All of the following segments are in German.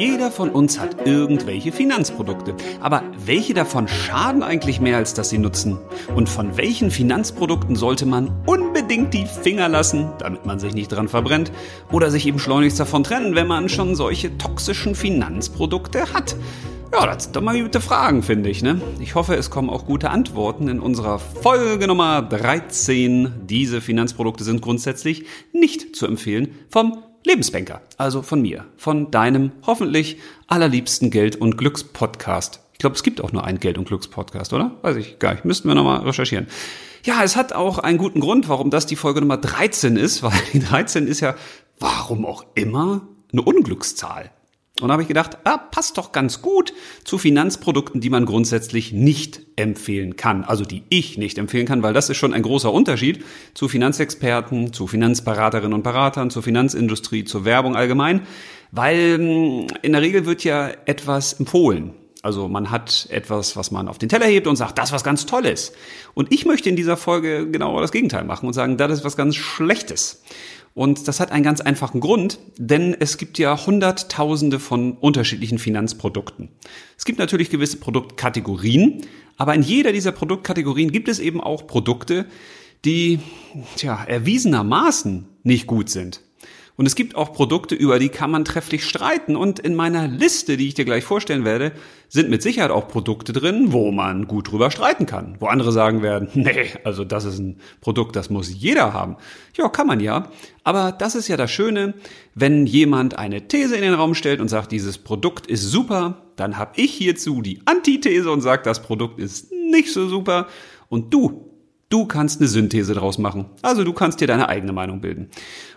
Jeder von uns hat irgendwelche Finanzprodukte. Aber welche davon schaden eigentlich mehr, als dass sie nutzen? Und von welchen Finanzprodukten sollte man unbedingt die Finger lassen, damit man sich nicht dran verbrennt? Oder sich eben schleunigst davon trennen, wenn man schon solche toxischen Finanzprodukte hat? Ja, das sind doch mal gute Fragen, finde ich. Ne? Ich hoffe, es kommen auch gute Antworten in unserer Folge Nummer 13. Diese Finanzprodukte sind grundsätzlich nicht zu empfehlen vom Lebensbanker, also von mir, von deinem hoffentlich allerliebsten Geld- und Glückspodcast. Ich glaube, es gibt auch nur einen Geld- und Glückspodcast, oder? Weiß ich gar nicht. Müssten wir nochmal recherchieren. Ja, es hat auch einen guten Grund, warum das die Folge Nummer 13 ist, weil die 13 ist ja, warum auch immer, eine Unglückszahl. Und da habe ich gedacht, ah, passt doch ganz gut zu Finanzprodukten, die man grundsätzlich nicht empfehlen kann. Also die ich nicht empfehlen kann, weil das ist schon ein großer Unterschied zu Finanzexperten, zu Finanzberaterinnen und Beratern, zur Finanzindustrie, zur Werbung allgemein. Weil hm, in der Regel wird ja etwas empfohlen. Also man hat etwas, was man auf den Teller hebt und sagt, das ist was ganz Tolles. Und ich möchte in dieser Folge genau das Gegenteil machen und sagen, das ist was ganz Schlechtes. Und das hat einen ganz einfachen Grund, denn es gibt ja Hunderttausende von unterschiedlichen Finanzprodukten. Es gibt natürlich gewisse Produktkategorien, aber in jeder dieser Produktkategorien gibt es eben auch Produkte, die tja, erwiesenermaßen nicht gut sind. Und es gibt auch Produkte, über die kann man trefflich streiten. Und in meiner Liste, die ich dir gleich vorstellen werde, sind mit Sicherheit auch Produkte drin, wo man gut drüber streiten kann. Wo andere sagen werden, nee, also das ist ein Produkt, das muss jeder haben. Ja, kann man ja. Aber das ist ja das Schöne, wenn jemand eine These in den Raum stellt und sagt, dieses Produkt ist super, dann habe ich hierzu die Antithese und sage, das Produkt ist nicht so super. Und du Du kannst eine Synthese draus machen. Also du kannst dir deine eigene Meinung bilden.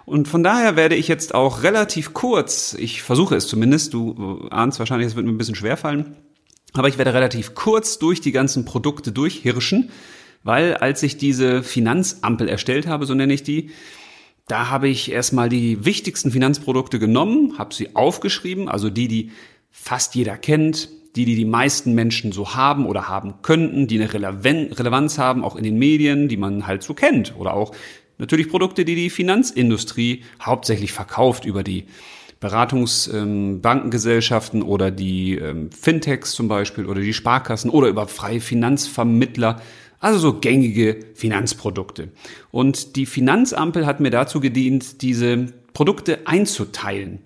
Und von daher werde ich jetzt auch relativ kurz, ich versuche es zumindest, du ahnst wahrscheinlich, es wird mir ein bisschen schwerfallen, aber ich werde relativ kurz durch die ganzen Produkte durchhirschen, weil als ich diese Finanzampel erstellt habe, so nenne ich die, da habe ich erstmal die wichtigsten Finanzprodukte genommen, habe sie aufgeschrieben, also die, die fast jeder kennt, die, die die meisten Menschen so haben oder haben könnten, die eine Relevanz haben, auch in den Medien, die man halt so kennt. Oder auch natürlich Produkte, die die Finanzindustrie hauptsächlich verkauft über die Beratungsbankengesellschaften ähm, oder die ähm, Fintechs zum Beispiel oder die Sparkassen oder über freie Finanzvermittler. Also so gängige Finanzprodukte. Und die Finanzampel hat mir dazu gedient, diese Produkte einzuteilen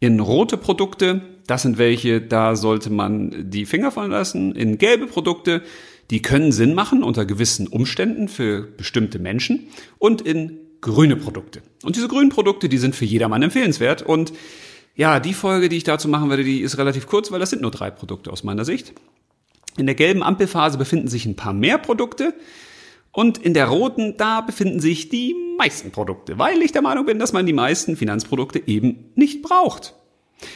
in rote Produkte, das sind welche, da sollte man die Finger von lassen. In gelbe Produkte, die können Sinn machen unter gewissen Umständen für bestimmte Menschen. Und in grüne Produkte. Und diese grünen Produkte, die sind für jedermann empfehlenswert. Und ja, die Folge, die ich dazu machen werde, die ist relativ kurz, weil das sind nur drei Produkte aus meiner Sicht. In der gelben Ampelphase befinden sich ein paar mehr Produkte. Und in der roten, da befinden sich die meisten Produkte, weil ich der Meinung bin, dass man die meisten Finanzprodukte eben nicht braucht.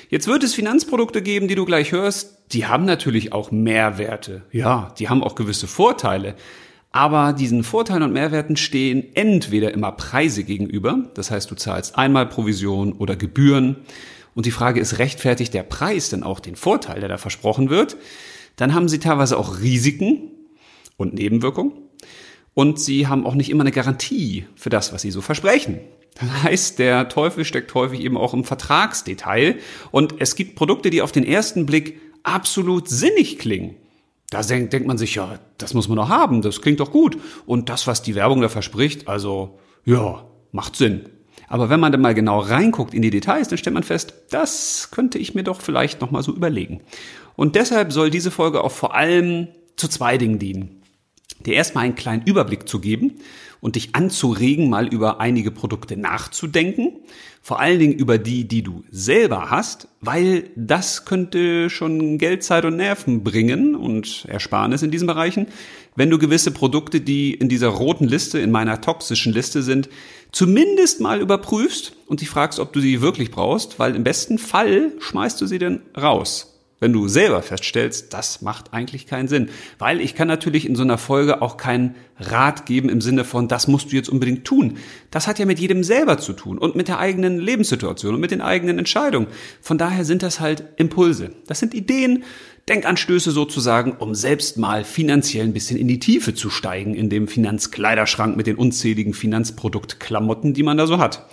Jetzt wird es Finanzprodukte geben, die du gleich hörst, die haben natürlich auch Mehrwerte. Ja, die haben auch gewisse Vorteile. Aber diesen Vorteilen und Mehrwerten stehen entweder immer Preise gegenüber, das heißt du zahlst einmal Provision oder Gebühren. Und die Frage ist, rechtfertigt der Preis denn auch den Vorteil, der da versprochen wird? Dann haben sie teilweise auch Risiken und Nebenwirkungen. Und sie haben auch nicht immer eine Garantie für das, was sie so versprechen. Das heißt, der Teufel steckt häufig eben auch im Vertragsdetail und es gibt Produkte, die auf den ersten Blick absolut sinnig klingen. Da denkt man sich, ja, das muss man doch haben, das klingt doch gut. Und das, was die Werbung da verspricht, also, ja, macht Sinn. Aber wenn man dann mal genau reinguckt in die Details, dann stellt man fest, das könnte ich mir doch vielleicht nochmal so überlegen. Und deshalb soll diese Folge auch vor allem zu zwei Dingen dienen dir erstmal einen kleinen Überblick zu geben und dich anzuregen, mal über einige Produkte nachzudenken. Vor allen Dingen über die, die du selber hast, weil das könnte schon Geld, Zeit und Nerven bringen und Ersparnis in diesen Bereichen, wenn du gewisse Produkte, die in dieser roten Liste, in meiner toxischen Liste sind, zumindest mal überprüfst und dich fragst, ob du sie wirklich brauchst, weil im besten Fall schmeißt du sie dann raus wenn du selber feststellst, das macht eigentlich keinen Sinn. Weil ich kann natürlich in so einer Folge auch keinen Rat geben im Sinne von, das musst du jetzt unbedingt tun. Das hat ja mit jedem selber zu tun und mit der eigenen Lebenssituation und mit den eigenen Entscheidungen. Von daher sind das halt Impulse. Das sind Ideen, Denkanstöße sozusagen, um selbst mal finanziell ein bisschen in die Tiefe zu steigen in dem Finanzkleiderschrank mit den unzähligen Finanzproduktklamotten, die man da so hat.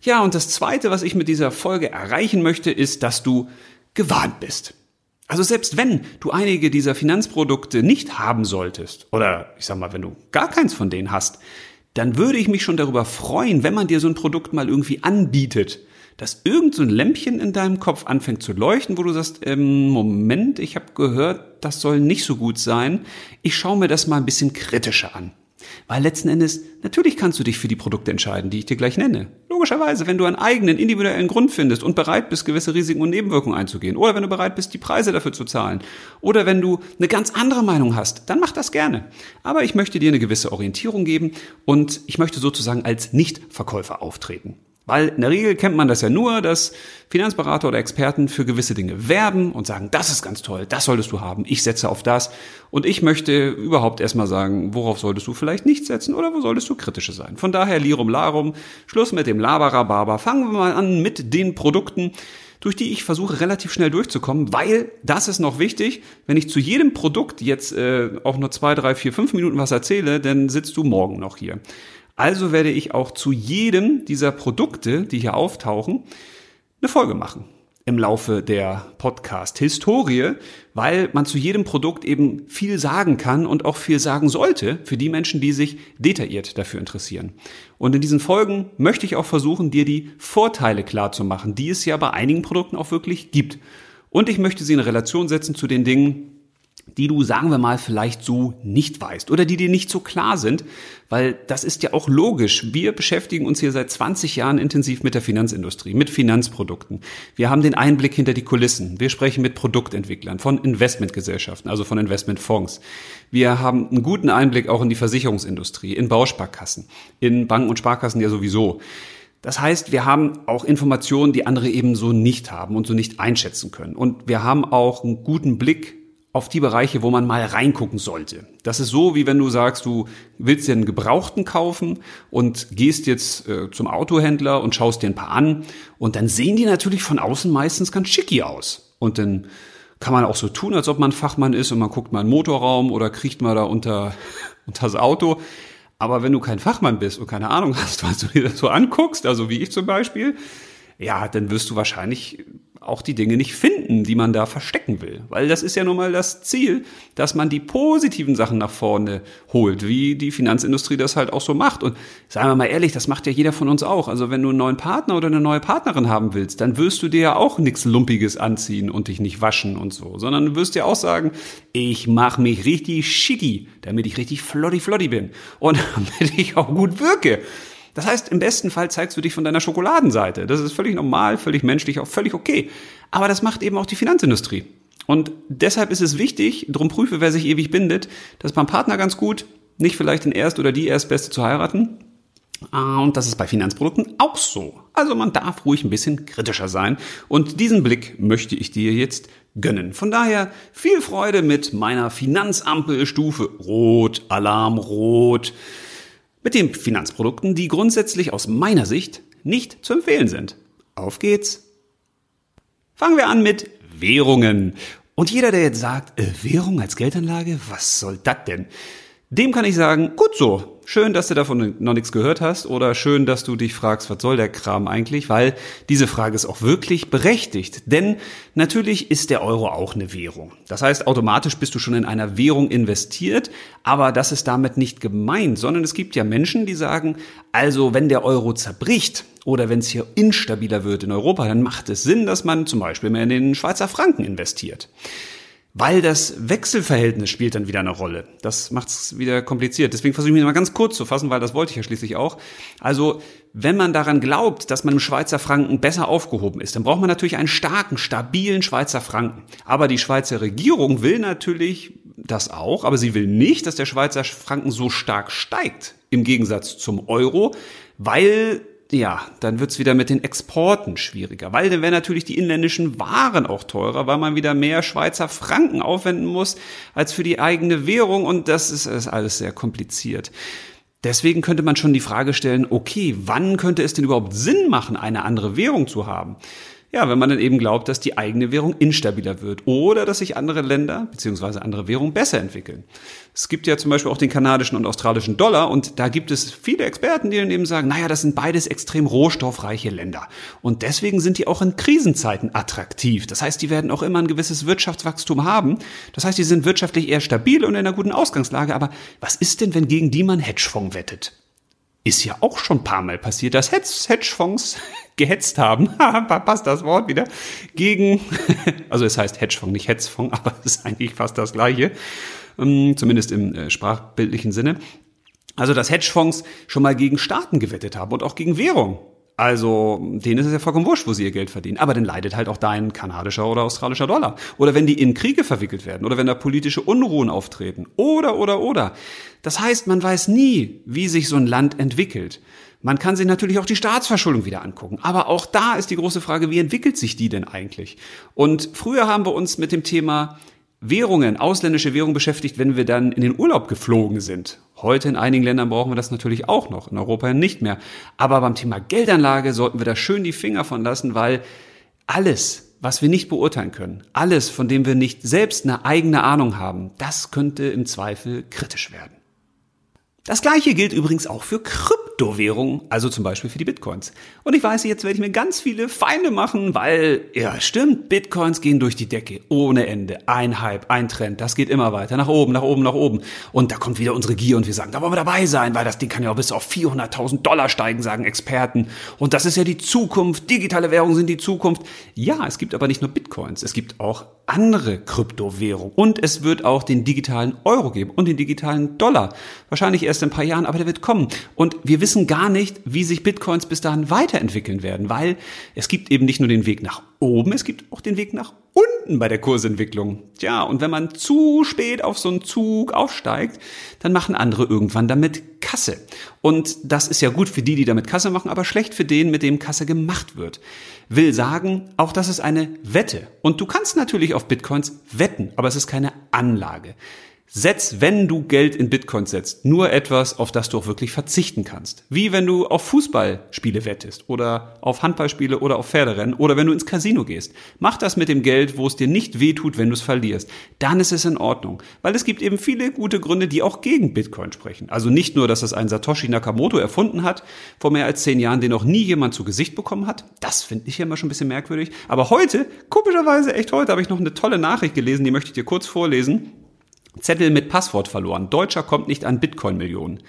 Ja, und das zweite, was ich mit dieser Folge erreichen möchte, ist, dass du gewarnt bist. Also selbst wenn du einige dieser Finanzprodukte nicht haben solltest, oder ich sag mal, wenn du gar keins von denen hast, dann würde ich mich schon darüber freuen, wenn man dir so ein Produkt mal irgendwie anbietet, dass irgend so ein Lämpchen in deinem Kopf anfängt zu leuchten, wo du sagst, ähm, Moment, ich habe gehört, das soll nicht so gut sein. Ich schaue mir das mal ein bisschen kritischer an. Weil letzten Endes, natürlich kannst du dich für die Produkte entscheiden, die ich dir gleich nenne. Logischerweise, wenn du einen eigenen individuellen Grund findest und bereit bist, gewisse Risiken und Nebenwirkungen einzugehen, oder wenn du bereit bist, die Preise dafür zu zahlen, oder wenn du eine ganz andere Meinung hast, dann mach das gerne. Aber ich möchte dir eine gewisse Orientierung geben und ich möchte sozusagen als Nichtverkäufer auftreten. Weil in der Regel kennt man das ja nur, dass Finanzberater oder Experten für gewisse Dinge werben und sagen, das ist ganz toll, das solltest du haben, ich setze auf das. Und ich möchte überhaupt erstmal sagen, worauf solltest du vielleicht nicht setzen oder wo solltest du kritische sein. Von daher Lirum Larum, Schluss mit dem Labarababa. Fangen wir mal an mit den Produkten, durch die ich versuche relativ schnell durchzukommen, weil das ist noch wichtig, wenn ich zu jedem Produkt jetzt äh, auch nur zwei, drei, vier, fünf Minuten was erzähle, dann sitzt du morgen noch hier. Also werde ich auch zu jedem dieser Produkte, die hier auftauchen, eine Folge machen im Laufe der Podcast-Historie, weil man zu jedem Produkt eben viel sagen kann und auch viel sagen sollte für die Menschen, die sich detailliert dafür interessieren. Und in diesen Folgen möchte ich auch versuchen, dir die Vorteile klar zu machen, die es ja bei einigen Produkten auch wirklich gibt. Und ich möchte sie in Relation setzen zu den Dingen, die du, sagen wir mal, vielleicht so nicht weißt oder die dir nicht so klar sind, weil das ist ja auch logisch. Wir beschäftigen uns hier seit 20 Jahren intensiv mit der Finanzindustrie, mit Finanzprodukten. Wir haben den Einblick hinter die Kulissen. Wir sprechen mit Produktentwicklern von Investmentgesellschaften, also von Investmentfonds. Wir haben einen guten Einblick auch in die Versicherungsindustrie, in Bausparkassen, in Banken und Sparkassen ja sowieso. Das heißt, wir haben auch Informationen, die andere eben so nicht haben und so nicht einschätzen können. Und wir haben auch einen guten Blick auf die Bereiche, wo man mal reingucken sollte. Das ist so, wie wenn du sagst, du willst dir einen Gebrauchten kaufen und gehst jetzt äh, zum Autohändler und schaust dir ein paar an und dann sehen die natürlich von außen meistens ganz schicki aus. Und dann kann man auch so tun, als ob man Fachmann ist und man guckt mal einen Motorraum oder kriecht mal da unter, unter das Auto. Aber wenn du kein Fachmann bist und keine Ahnung hast, was du dir das so anguckst, also wie ich zum Beispiel, ja, dann wirst du wahrscheinlich auch die Dinge nicht finden, die man da verstecken will. Weil das ist ja nun mal das Ziel, dass man die positiven Sachen nach vorne holt, wie die Finanzindustrie das halt auch so macht. Und sagen wir mal ehrlich, das macht ja jeder von uns auch. Also wenn du einen neuen Partner oder eine neue Partnerin haben willst, dann wirst du dir ja auch nichts Lumpiges anziehen und dich nicht waschen und so, sondern du wirst dir auch sagen, ich mache mich richtig schicki, damit ich richtig flotti flotti bin und damit ich auch gut wirke. Das heißt, im besten Fall zeigst du dich von deiner Schokoladenseite. Das ist völlig normal, völlig menschlich, auch völlig okay. Aber das macht eben auch die Finanzindustrie. Und deshalb ist es wichtig, drum prüfe, wer sich ewig bindet, das ist beim Partner ganz gut, nicht vielleicht den Erst- oder die Erstbeste zu heiraten. Ah, und das ist bei Finanzprodukten auch so. Also man darf ruhig ein bisschen kritischer sein. Und diesen Blick möchte ich dir jetzt gönnen. Von daher viel Freude mit meiner Finanzampelstufe Rot, Alarm, Rot mit den Finanzprodukten, die grundsätzlich aus meiner Sicht nicht zu empfehlen sind. Auf geht's! Fangen wir an mit Währungen. Und jeder, der jetzt sagt, äh, Währung als Geldanlage, was soll das denn? Dem kann ich sagen, gut so, Schön, dass du davon noch nichts gehört hast oder schön, dass du dich fragst, was soll der Kram eigentlich, weil diese Frage ist auch wirklich berechtigt. Denn natürlich ist der Euro auch eine Währung. Das heißt, automatisch bist du schon in einer Währung investiert, aber das ist damit nicht gemeint, sondern es gibt ja Menschen, die sagen, also wenn der Euro zerbricht oder wenn es hier instabiler wird in Europa, dann macht es Sinn, dass man zum Beispiel mehr in den Schweizer Franken investiert. Weil das Wechselverhältnis spielt dann wieder eine Rolle. Das macht es wieder kompliziert. Deswegen versuche ich mich mal ganz kurz zu fassen, weil das wollte ich ja schließlich auch. Also, wenn man daran glaubt, dass man im Schweizer Franken besser aufgehoben ist, dann braucht man natürlich einen starken, stabilen Schweizer Franken. Aber die Schweizer Regierung will natürlich das auch, aber sie will nicht, dass der Schweizer Franken so stark steigt im Gegensatz zum Euro, weil ja, dann wird's wieder mit den Exporten schwieriger, weil dann wären natürlich die inländischen Waren auch teurer, weil man wieder mehr Schweizer Franken aufwenden muss als für die eigene Währung und das ist, ist alles sehr kompliziert. Deswegen könnte man schon die Frage stellen, okay, wann könnte es denn überhaupt Sinn machen, eine andere Währung zu haben? Ja, wenn man dann eben glaubt, dass die eigene Währung instabiler wird oder dass sich andere Länder bzw. andere Währungen besser entwickeln. Es gibt ja zum Beispiel auch den kanadischen und australischen Dollar und da gibt es viele Experten, die dann eben sagen, naja, das sind beides extrem rohstoffreiche Länder. Und deswegen sind die auch in Krisenzeiten attraktiv. Das heißt, die werden auch immer ein gewisses Wirtschaftswachstum haben. Das heißt, die sind wirtschaftlich eher stabil und in einer guten Ausgangslage. Aber was ist denn, wenn gegen die man Hedgefonds wettet? Ist ja auch schon ein paar Mal passiert, dass Hedgefonds gehetzt haben, passt das Wort wieder, gegen, also es heißt Hedgefonds, nicht Hetzfonds, aber es ist eigentlich fast das gleiche, ähm, zumindest im äh, sprachbildlichen Sinne. Also, dass Hedgefonds schon mal gegen Staaten gewettet haben und auch gegen Währung. Also, denen ist es ja vollkommen wurscht, wo sie ihr Geld verdienen. Aber dann leidet halt auch dein kanadischer oder australischer Dollar. Oder wenn die in Kriege verwickelt werden. Oder wenn da politische Unruhen auftreten. Oder, oder, oder. Das heißt, man weiß nie, wie sich so ein Land entwickelt. Man kann sich natürlich auch die Staatsverschuldung wieder angucken. Aber auch da ist die große Frage, wie entwickelt sich die denn eigentlich? Und früher haben wir uns mit dem Thema Währungen, ausländische Währung beschäftigt, wenn wir dann in den Urlaub geflogen sind. Heute in einigen Ländern brauchen wir das natürlich auch noch, in Europa nicht mehr. Aber beim Thema Geldanlage sollten wir da schön die Finger von lassen, weil alles, was wir nicht beurteilen können, alles, von dem wir nicht selbst eine eigene Ahnung haben, das könnte im Zweifel kritisch werden. Das gleiche gilt übrigens auch für Kryptowährungen, also zum Beispiel für die Bitcoins. Und ich weiß, jetzt werde ich mir ganz viele Feinde machen, weil, ja, stimmt, Bitcoins gehen durch die Decke, ohne Ende. Ein Hype, ein Trend, das geht immer weiter, nach oben, nach oben, nach oben. Und da kommt wieder unsere Gier und wir sagen, da wollen wir dabei sein, weil das Ding kann ja auch bis auf 400.000 Dollar steigen, sagen Experten. Und das ist ja die Zukunft, digitale Währungen sind die Zukunft. Ja, es gibt aber nicht nur Bitcoins, es gibt auch andere Kryptowährungen. Und es wird auch den digitalen Euro geben und den digitalen Dollar. Wahrscheinlich erst in ein paar Jahren, aber der wird kommen. Und wir wissen gar nicht, wie sich Bitcoins bis dahin weiterentwickeln werden, weil es gibt eben nicht nur den Weg nach oben, es gibt auch den Weg nach unten bei der Kursentwicklung. Ja, und wenn man zu spät auf so einen Zug aufsteigt, dann machen andere irgendwann damit Kasse. Und das ist ja gut für die, die damit Kasse machen, aber schlecht für den, mit dem Kasse gemacht wird. Will sagen, auch das ist eine Wette. Und du kannst natürlich auf Bitcoins wetten, aber es ist keine Anlage. Setz, wenn du Geld in Bitcoin setzt, nur etwas, auf das du auch wirklich verzichten kannst. Wie wenn du auf Fußballspiele wettest oder auf Handballspiele oder auf Pferderennen oder wenn du ins Casino gehst. Mach das mit dem Geld, wo es dir nicht wehtut, wenn du es verlierst. Dann ist es in Ordnung. Weil es gibt eben viele gute Gründe, die auch gegen Bitcoin sprechen. Also nicht nur, dass es ein Satoshi Nakamoto erfunden hat, vor mehr als zehn Jahren, den noch nie jemand zu Gesicht bekommen hat. Das finde ich ja immer schon ein bisschen merkwürdig. Aber heute, komischerweise echt heute, habe ich noch eine tolle Nachricht gelesen, die möchte ich dir kurz vorlesen. Zettel mit Passwort verloren. Deutscher kommt nicht an Bitcoin-Millionen.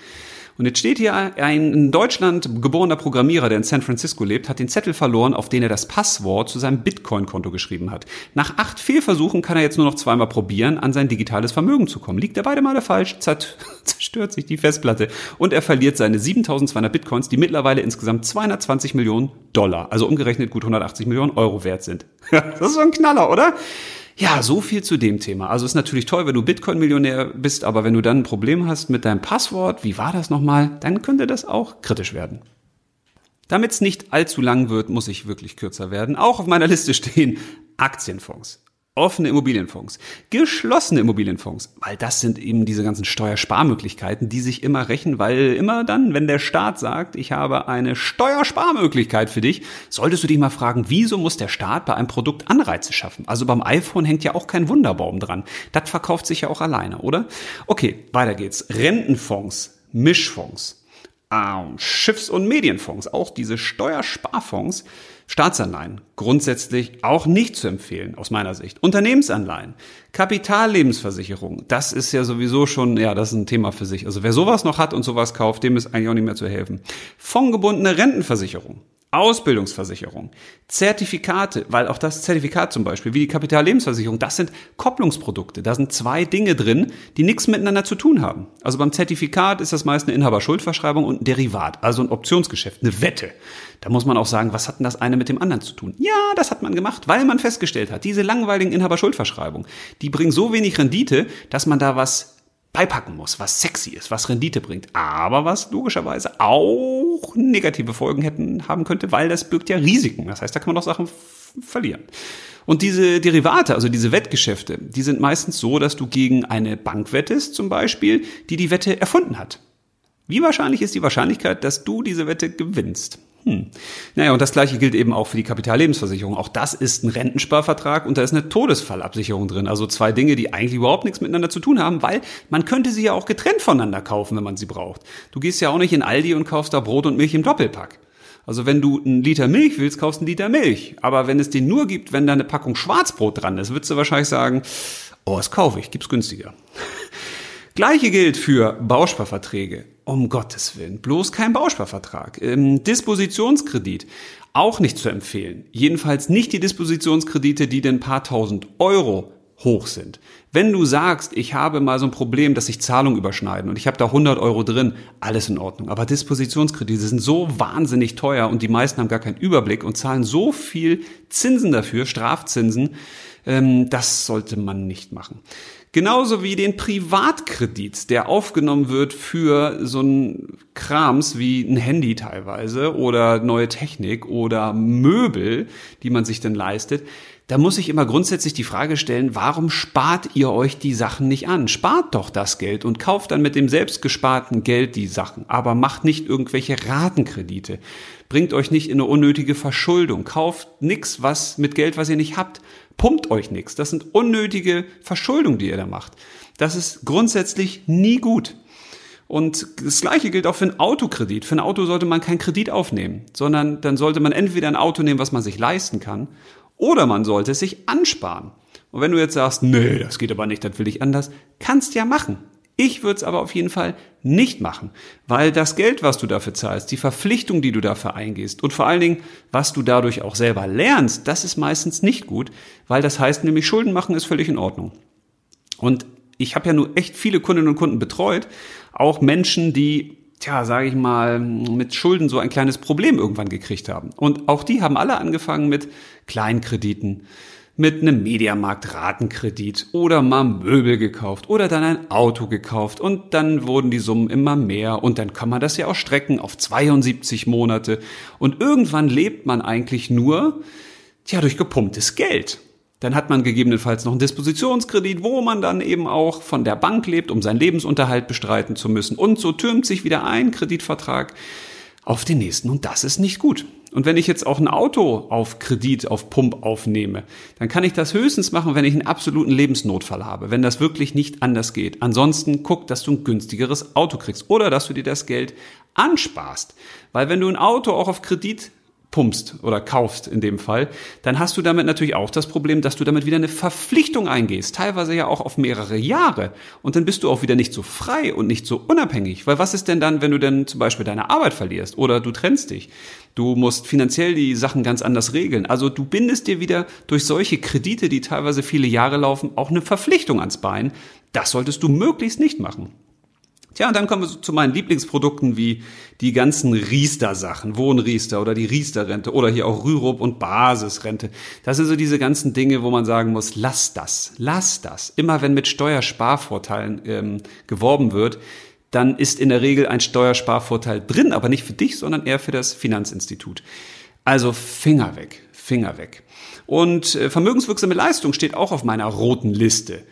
Und jetzt steht hier, ein in Deutschland geborener Programmierer, der in San Francisco lebt, hat den Zettel verloren, auf den er das Passwort zu seinem Bitcoin-Konto geschrieben hat. Nach acht Fehlversuchen kann er jetzt nur noch zweimal probieren, an sein digitales Vermögen zu kommen. Liegt er beide Male falsch, zerstört sich die Festplatte und er verliert seine 7200 Bitcoins, die mittlerweile insgesamt 220 Millionen Dollar, also umgerechnet gut 180 Millionen Euro wert sind. das ist so ein Knaller, oder? Ja, so viel zu dem Thema. Also ist natürlich toll, wenn du Bitcoin-Millionär bist, aber wenn du dann ein Problem hast mit deinem Passwort, wie war das nochmal, dann könnte das auch kritisch werden. Damit es nicht allzu lang wird, muss ich wirklich kürzer werden. Auch auf meiner Liste stehen Aktienfonds offene Immobilienfonds, geschlossene Immobilienfonds, weil das sind eben diese ganzen Steuersparmöglichkeiten, die sich immer rächen, weil immer dann, wenn der Staat sagt, ich habe eine Steuersparmöglichkeit für dich, solltest du dich mal fragen, wieso muss der Staat bei einem Produkt Anreize schaffen? Also beim iPhone hängt ja auch kein Wunderbaum dran. Das verkauft sich ja auch alleine, oder? Okay, weiter geht's. Rentenfonds, Mischfonds, ähm, Schiffs- und Medienfonds, auch diese Steuersparfonds, Staatsanleihen grundsätzlich auch nicht zu empfehlen, aus meiner Sicht. Unternehmensanleihen, Kapitallebensversicherung, das ist ja sowieso schon, ja, das ist ein Thema für sich. Also wer sowas noch hat und sowas kauft, dem ist eigentlich auch nicht mehr zu helfen. Fondgebundene Rentenversicherung, Ausbildungsversicherung, Zertifikate, weil auch das Zertifikat zum Beispiel, wie die Kapitallebensversicherung, das sind Kopplungsprodukte. Da sind zwei Dinge drin, die nichts miteinander zu tun haben. Also beim Zertifikat ist das meist eine Inhaberschuldverschreibung und ein Derivat, also ein Optionsgeschäft, eine Wette. Da muss man auch sagen, was hat denn das eine mit dem anderen zu tun? Ja, das hat man gemacht, weil man festgestellt hat, diese langweiligen Inhaberschuldverschreibungen, die bringen so wenig Rendite, dass man da was beipacken muss, was sexy ist, was Rendite bringt, aber was logischerweise auch negative Folgen hätten haben könnte, weil das birgt ja Risiken. Das heißt, da kann man doch Sachen verlieren. Und diese Derivate, also diese Wettgeschäfte, die sind meistens so, dass du gegen eine Bank wettest, zum Beispiel, die die Wette erfunden hat. Wie wahrscheinlich ist die Wahrscheinlichkeit, dass du diese Wette gewinnst? Hm. Naja, und das gleiche gilt eben auch für die Kapitallebensversicherung. Auch das ist ein Rentensparvertrag und da ist eine Todesfallabsicherung drin. Also zwei Dinge, die eigentlich überhaupt nichts miteinander zu tun haben, weil man könnte sie ja auch getrennt voneinander kaufen, wenn man sie braucht. Du gehst ja auch nicht in Aldi und kaufst da Brot und Milch im Doppelpack. Also wenn du einen Liter Milch willst, kaufst du einen Liter Milch. Aber wenn es den nur gibt, wenn da eine Packung Schwarzbrot dran ist, würdest du wahrscheinlich sagen, oh, das kaufe ich, gibt's günstiger. Gleiche gilt für Bausparverträge. Um Gottes Willen, bloß kein Bausparvertrag. Ähm, Dispositionskredit, auch nicht zu empfehlen. Jedenfalls nicht die Dispositionskredite, die den paar tausend Euro hoch sind. Wenn du sagst, ich habe mal so ein Problem, dass sich Zahlungen überschneiden und ich habe da 100 Euro drin, alles in Ordnung. Aber Dispositionskredite sind so wahnsinnig teuer und die meisten haben gar keinen Überblick und zahlen so viel Zinsen dafür, Strafzinsen, ähm, das sollte man nicht machen. Genauso wie den Privatkredit, der aufgenommen wird für so ein Krams wie ein Handy teilweise oder neue Technik oder Möbel, die man sich dann leistet. Da muss ich immer grundsätzlich die Frage stellen, warum spart ihr euch die Sachen nicht an? Spart doch das Geld und kauft dann mit dem selbstgesparten Geld die Sachen, aber macht nicht irgendwelche Ratenkredite. Bringt euch nicht in eine unnötige Verschuldung. Kauft nix was mit Geld, was ihr nicht habt pumpt euch nichts. Das sind unnötige Verschuldungen, die ihr da macht. Das ist grundsätzlich nie gut. Und das Gleiche gilt auch für einen Autokredit. Für ein Auto sollte man keinen Kredit aufnehmen, sondern dann sollte man entweder ein Auto nehmen, was man sich leisten kann, oder man sollte es sich ansparen. Und wenn du jetzt sagst, nee, das geht aber nicht, das will ich anders, kannst ja machen. Ich würde es aber auf jeden Fall nicht machen, weil das Geld, was du dafür zahlst, die Verpflichtung, die du dafür eingehst und vor allen Dingen, was du dadurch auch selber lernst, das ist meistens nicht gut, weil das heißt nämlich, Schulden machen ist völlig in Ordnung. Und ich habe ja nur echt viele Kundinnen und Kunden betreut, auch Menschen, die tja, sage ich mal, mit Schulden so ein kleines Problem irgendwann gekriegt haben. Und auch die haben alle angefangen mit Kleinkrediten, mit einem Mediamarkt-Ratenkredit oder mal Möbel gekauft oder dann ein Auto gekauft und dann wurden die Summen immer mehr und dann kann man das ja auch strecken auf 72 Monate und irgendwann lebt man eigentlich nur, ja, durch gepumptes Geld. Dann hat man gegebenenfalls noch einen Dispositionskredit, wo man dann eben auch von der Bank lebt, um seinen Lebensunterhalt bestreiten zu müssen. Und so türmt sich wieder ein Kreditvertrag auf den nächsten. Und das ist nicht gut. Und wenn ich jetzt auch ein Auto auf Kredit, auf Pump aufnehme, dann kann ich das höchstens machen, wenn ich einen absoluten Lebensnotfall habe, wenn das wirklich nicht anders geht. Ansonsten guck, dass du ein günstigeres Auto kriegst oder dass du dir das Geld ansparst. Weil wenn du ein Auto auch auf Kredit pumpst oder kaufst in dem Fall, dann hast du damit natürlich auch das Problem, dass du damit wieder eine Verpflichtung eingehst, teilweise ja auch auf mehrere Jahre. Und dann bist du auch wieder nicht so frei und nicht so unabhängig. Weil was ist denn dann, wenn du denn zum Beispiel deine Arbeit verlierst oder du trennst dich? Du musst finanziell die Sachen ganz anders regeln. Also du bindest dir wieder durch solche Kredite, die teilweise viele Jahre laufen, auch eine Verpflichtung ans Bein. Das solltest du möglichst nicht machen. Tja, und dann kommen wir zu meinen Lieblingsprodukten wie die ganzen Riester-Sachen, Wohnriester oder die Riester-Rente oder hier auch Rürup und Basisrente. Das sind so diese ganzen Dinge, wo man sagen muss, lass das, lass das. Immer wenn mit Steuersparvorteilen ähm, geworben wird, dann ist in der Regel ein Steuersparvorteil drin, aber nicht für dich, sondern eher für das Finanzinstitut. Also Finger weg, Finger weg. Und äh, vermögenswirksame Leistung steht auch auf meiner roten Liste.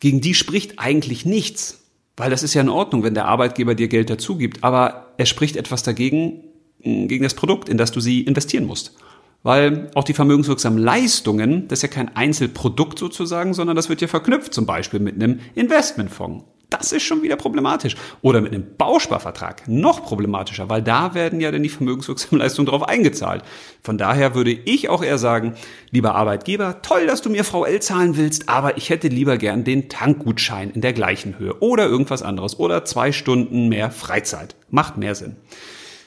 Gegen die spricht eigentlich nichts. Weil das ist ja in Ordnung, wenn der Arbeitgeber dir Geld dazu gibt, aber er spricht etwas dagegen, mm, gegen das Produkt, in das du sie investieren musst. Weil auch die vermögenswirksamen Leistungen, das ist ja kein Einzelprodukt sozusagen, sondern das wird ja verknüpft, zum Beispiel mit einem Investmentfonds. Das ist schon wieder problematisch. Oder mit einem Bausparvertrag. Noch problematischer, weil da werden ja dann die vermögenswirksamen Leistungen drauf eingezahlt. Von daher würde ich auch eher sagen, lieber Arbeitgeber, toll, dass du mir VL zahlen willst, aber ich hätte lieber gern den Tankgutschein in der gleichen Höhe oder irgendwas anderes oder zwei Stunden mehr Freizeit. Macht mehr Sinn.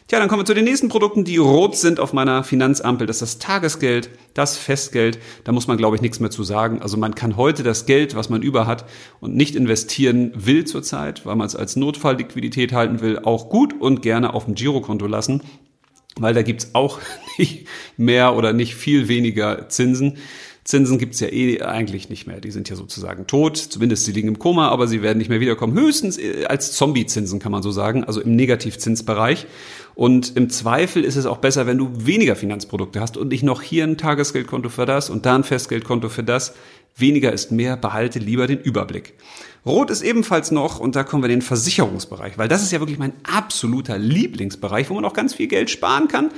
Tja, dann kommen wir zu den nächsten Produkten, die rot sind auf meiner Finanzampel. Das ist das Tagesgeld, das Festgeld. Da muss man, glaube ich, nichts mehr zu sagen. Also man kann heute das Geld, was man über hat und nicht investieren will zurzeit, weil man es als Notfallliquidität halten will, auch gut und gerne auf dem Girokonto lassen. Weil da gibt's auch nicht mehr oder nicht viel weniger Zinsen. Zinsen gibt's ja eh eigentlich nicht mehr. Die sind ja sozusagen tot, zumindest sie liegen im Koma, aber sie werden nicht mehr wiederkommen. Höchstens äh, als Zombie-Zinsen kann man so sagen, also im Negativzinsbereich. Und im Zweifel ist es auch besser, wenn du weniger Finanzprodukte hast und nicht noch hier ein Tagesgeldkonto für das und da ein Festgeldkonto für das. Weniger ist mehr, behalte lieber den Überblick. Rot ist ebenfalls noch, und da kommen wir in den Versicherungsbereich, weil das ist ja wirklich mein absoluter Lieblingsbereich, wo man auch ganz viel Geld sparen kann,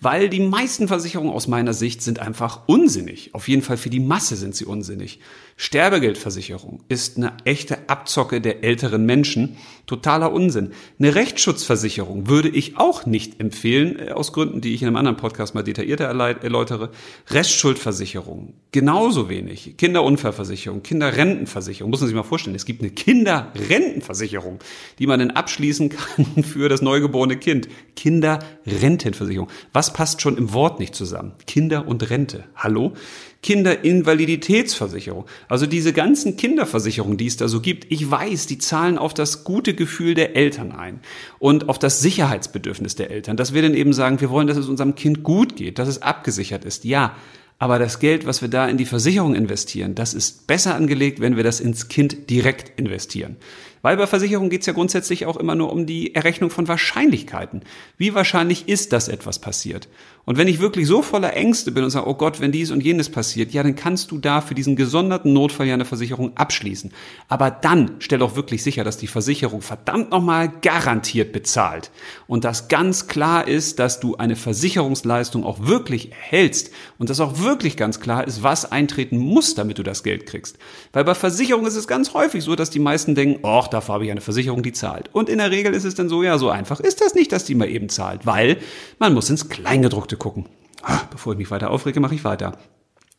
weil die meisten Versicherungen aus meiner Sicht sind einfach unsinnig. Auf jeden Fall für die Masse sind sie unsinnig. Sterbegeldversicherung ist eine echte Abzocke der älteren Menschen. Totaler Unsinn. Eine Rechtsschutzversicherung würde ich auch nicht empfehlen, äh, aus Gründen, die ich in einem anderen Podcast mal detaillierter erläutere. Restschuldversicherung, genauso wenig. Kinderunfallversicherung, Kinderrentenversicherung, muss man sich mal vorstellen. Es gibt eine Kinderrentenversicherung, die man dann abschließen kann für das neugeborene Kind. Kinderrentenversicherung. Was passt schon im Wort nicht zusammen? Kinder und Rente. Hallo? Kinderinvaliditätsversicherung. Also diese ganzen Kinderversicherungen, die es da so gibt, ich weiß, die zahlen auf das gute Gefühl der Eltern ein und auf das Sicherheitsbedürfnis der Eltern, dass wir dann eben sagen, wir wollen, dass es unserem Kind gut geht, dass es abgesichert ist. Ja, aber das Geld, was wir da in die Versicherung investieren, das ist besser angelegt, wenn wir das ins Kind direkt investieren. Weil bei Versicherungen geht es ja grundsätzlich auch immer nur um die Errechnung von Wahrscheinlichkeiten. Wie wahrscheinlich ist, dass etwas passiert? Und wenn ich wirklich so voller Ängste bin und sage, oh Gott, wenn dies und jenes passiert, ja, dann kannst du da für diesen gesonderten Notfall ja eine Versicherung abschließen. Aber dann stell doch wirklich sicher, dass die Versicherung verdammt nochmal garantiert bezahlt. Und dass ganz klar ist, dass du eine Versicherungsleistung auch wirklich erhältst und dass auch wirklich ganz klar ist, was eintreten muss, damit du das Geld kriegst. Weil bei Versicherungen ist es ganz häufig so, dass die meisten denken, oh, dafür habe ich eine Versicherung, die zahlt. Und in der Regel ist es dann so, ja, so einfach ist das nicht, dass die mal eben zahlt, weil man muss ins Kleingedruckte gucken. Ah, bevor ich mich weiter aufrege, mache ich weiter.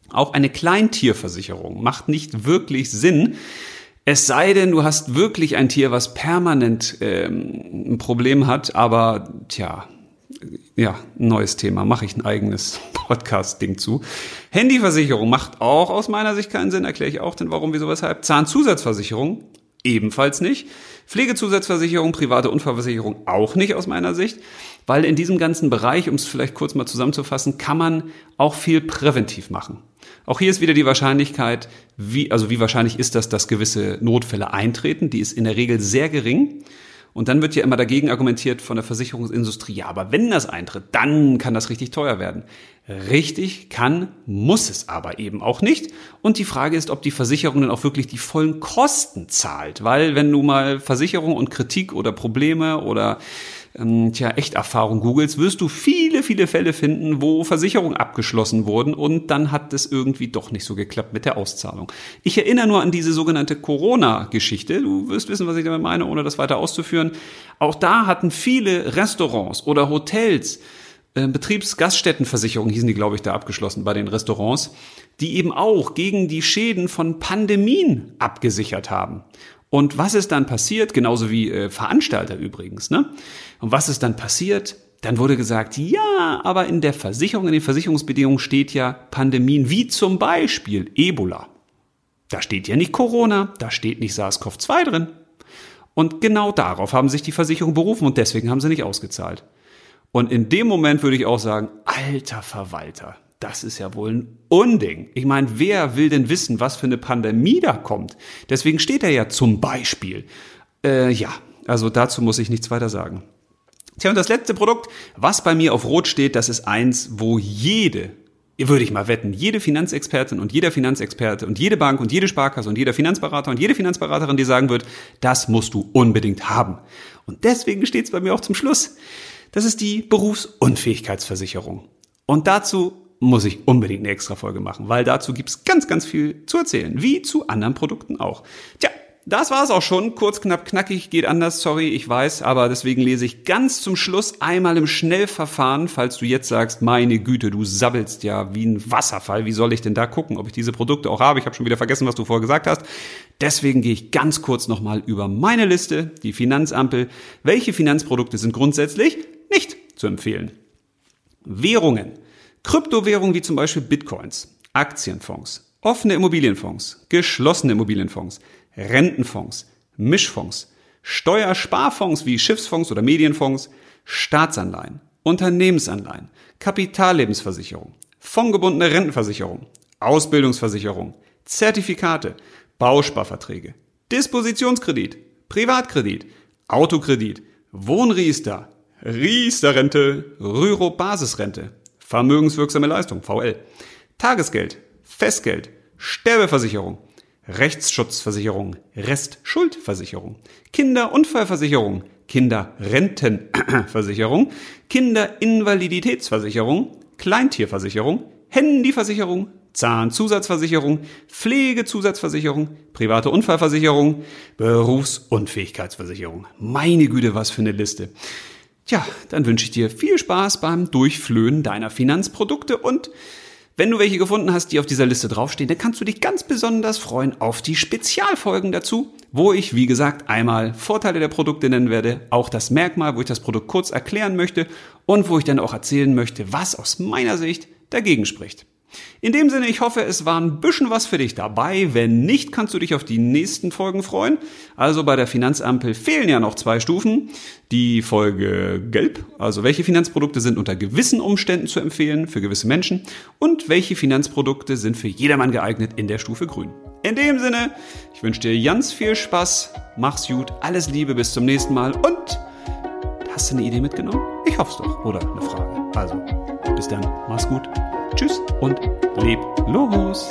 Auch eine Kleintierversicherung macht nicht wirklich Sinn, es sei denn, du hast wirklich ein Tier, was permanent ähm, ein Problem hat, aber tja, ja, neues Thema, mache ich ein eigenes Podcast-Ding zu. Handyversicherung macht auch aus meiner Sicht keinen Sinn, erkläre ich auch denn warum, wieso, weshalb. Zahnzusatzversicherung ebenfalls nicht. Pflegezusatzversicherung, private Unfallversicherung auch nicht aus meiner Sicht, weil in diesem ganzen Bereich, um es vielleicht kurz mal zusammenzufassen, kann man auch viel präventiv machen. Auch hier ist wieder die Wahrscheinlichkeit, wie, also wie wahrscheinlich ist das, dass gewisse Notfälle eintreten. Die ist in der Regel sehr gering. Und dann wird ja immer dagegen argumentiert von der Versicherungsindustrie, ja, aber wenn das eintritt, dann kann das richtig teuer werden. Richtig kann, muss es aber eben auch nicht. Und die Frage ist, ob die Versicherung dann auch wirklich die vollen Kosten zahlt. Weil wenn du mal Versicherung und Kritik oder Probleme oder ähm, tja, Echterfahrung googelst, wirst du viele, viele Fälle finden, wo Versicherungen abgeschlossen wurden und dann hat es irgendwie doch nicht so geklappt mit der Auszahlung. Ich erinnere nur an diese sogenannte Corona-Geschichte. Du wirst wissen, was ich damit meine, ohne das weiter auszuführen. Auch da hatten viele Restaurants oder Hotels äh, Betriebsgaststättenversicherung hießen die, glaube ich, da abgeschlossen bei den Restaurants, die eben auch gegen die Schäden von Pandemien abgesichert haben. Und was ist dann passiert? Genauso wie äh, Veranstalter übrigens. Ne? Und was ist dann passiert? Dann wurde gesagt, ja, aber in der Versicherung, in den Versicherungsbedingungen steht ja Pandemien wie zum Beispiel Ebola. Da steht ja nicht Corona, da steht nicht SARS-CoV-2 drin. Und genau darauf haben sich die Versicherungen berufen und deswegen haben sie nicht ausgezahlt. Und in dem Moment würde ich auch sagen, alter Verwalter, das ist ja wohl ein Unding. Ich meine, wer will denn wissen, was für eine Pandemie da kommt? Deswegen steht er ja zum Beispiel. Äh, ja, also dazu muss ich nichts weiter sagen. Tja, und das letzte Produkt, was bei mir auf Rot steht, das ist eins, wo jede, würde ich mal wetten, jede Finanzexpertin und jeder Finanzexperte und jede Bank und jede Sparkasse und jeder Finanzberater und jede Finanzberaterin dir sagen wird, das musst du unbedingt haben. Und deswegen steht es bei mir auch zum Schluss. Das ist die Berufsunfähigkeitsversicherung. Und dazu muss ich unbedingt eine extra Folge machen, weil dazu gibt's ganz, ganz viel zu erzählen, wie zu anderen Produkten auch. Tja, das war's auch schon. Kurz, knapp, knackig, geht anders, sorry, ich weiß, aber deswegen lese ich ganz zum Schluss einmal im Schnellverfahren, falls du jetzt sagst, meine Güte, du sabbelst ja wie ein Wasserfall, wie soll ich denn da gucken, ob ich diese Produkte auch habe? Ich habe schon wieder vergessen, was du vorher gesagt hast. Deswegen gehe ich ganz kurz nochmal über meine Liste, die Finanzampel. Welche Finanzprodukte sind grundsätzlich nicht zu empfehlen? Währungen. Kryptowährungen wie zum Beispiel Bitcoins, Aktienfonds, offene Immobilienfonds, geschlossene Immobilienfonds, Rentenfonds, Mischfonds, Steuersparfonds wie Schiffsfonds oder Medienfonds, Staatsanleihen, Unternehmensanleihen, Kapitallebensversicherung, fondgebundene Rentenversicherung, Ausbildungsversicherung, Zertifikate, Bausparverträge, Dispositionskredit, Privatkredit, Autokredit, Wohnriester, Riester-Rente, Rüro-Basisrente, Vermögenswirksame Leistung, VL, Tagesgeld, Festgeld, Sterbeversicherung, Rechtsschutzversicherung, Restschuldversicherung, Kinderunfallversicherung, Kinderrentenversicherung, Kinderinvaliditätsversicherung, Kleintierversicherung, Handyversicherung, Zahnzusatzversicherung, Pflegezusatzversicherung, private Unfallversicherung, Berufsunfähigkeitsversicherung. Meine Güte, was für eine Liste. Tja, dann wünsche ich dir viel Spaß beim Durchflöhen deiner Finanzprodukte und wenn du welche gefunden hast, die auf dieser Liste draufstehen, dann kannst du dich ganz besonders freuen auf die Spezialfolgen dazu, wo ich, wie gesagt, einmal Vorteile der Produkte nennen werde, auch das Merkmal, wo ich das Produkt kurz erklären möchte und wo ich dann auch erzählen möchte, was aus meiner Sicht dagegen spricht. In dem Sinne, ich hoffe, es war ein bisschen was für dich dabei. Wenn nicht, kannst du dich auf die nächsten Folgen freuen. Also bei der Finanzampel fehlen ja noch zwei Stufen. Die Folge Gelb, also welche Finanzprodukte sind unter gewissen Umständen zu empfehlen für gewisse Menschen und welche Finanzprodukte sind für jedermann geeignet in der Stufe Grün. In dem Sinne, ich wünsche dir ganz viel Spaß, mach's gut, alles Liebe, bis zum nächsten Mal und hast du eine Idee mitgenommen? Ich hoffe es doch. Oder eine Frage. Also, bis dann, mach's gut. Tschüss und leb los!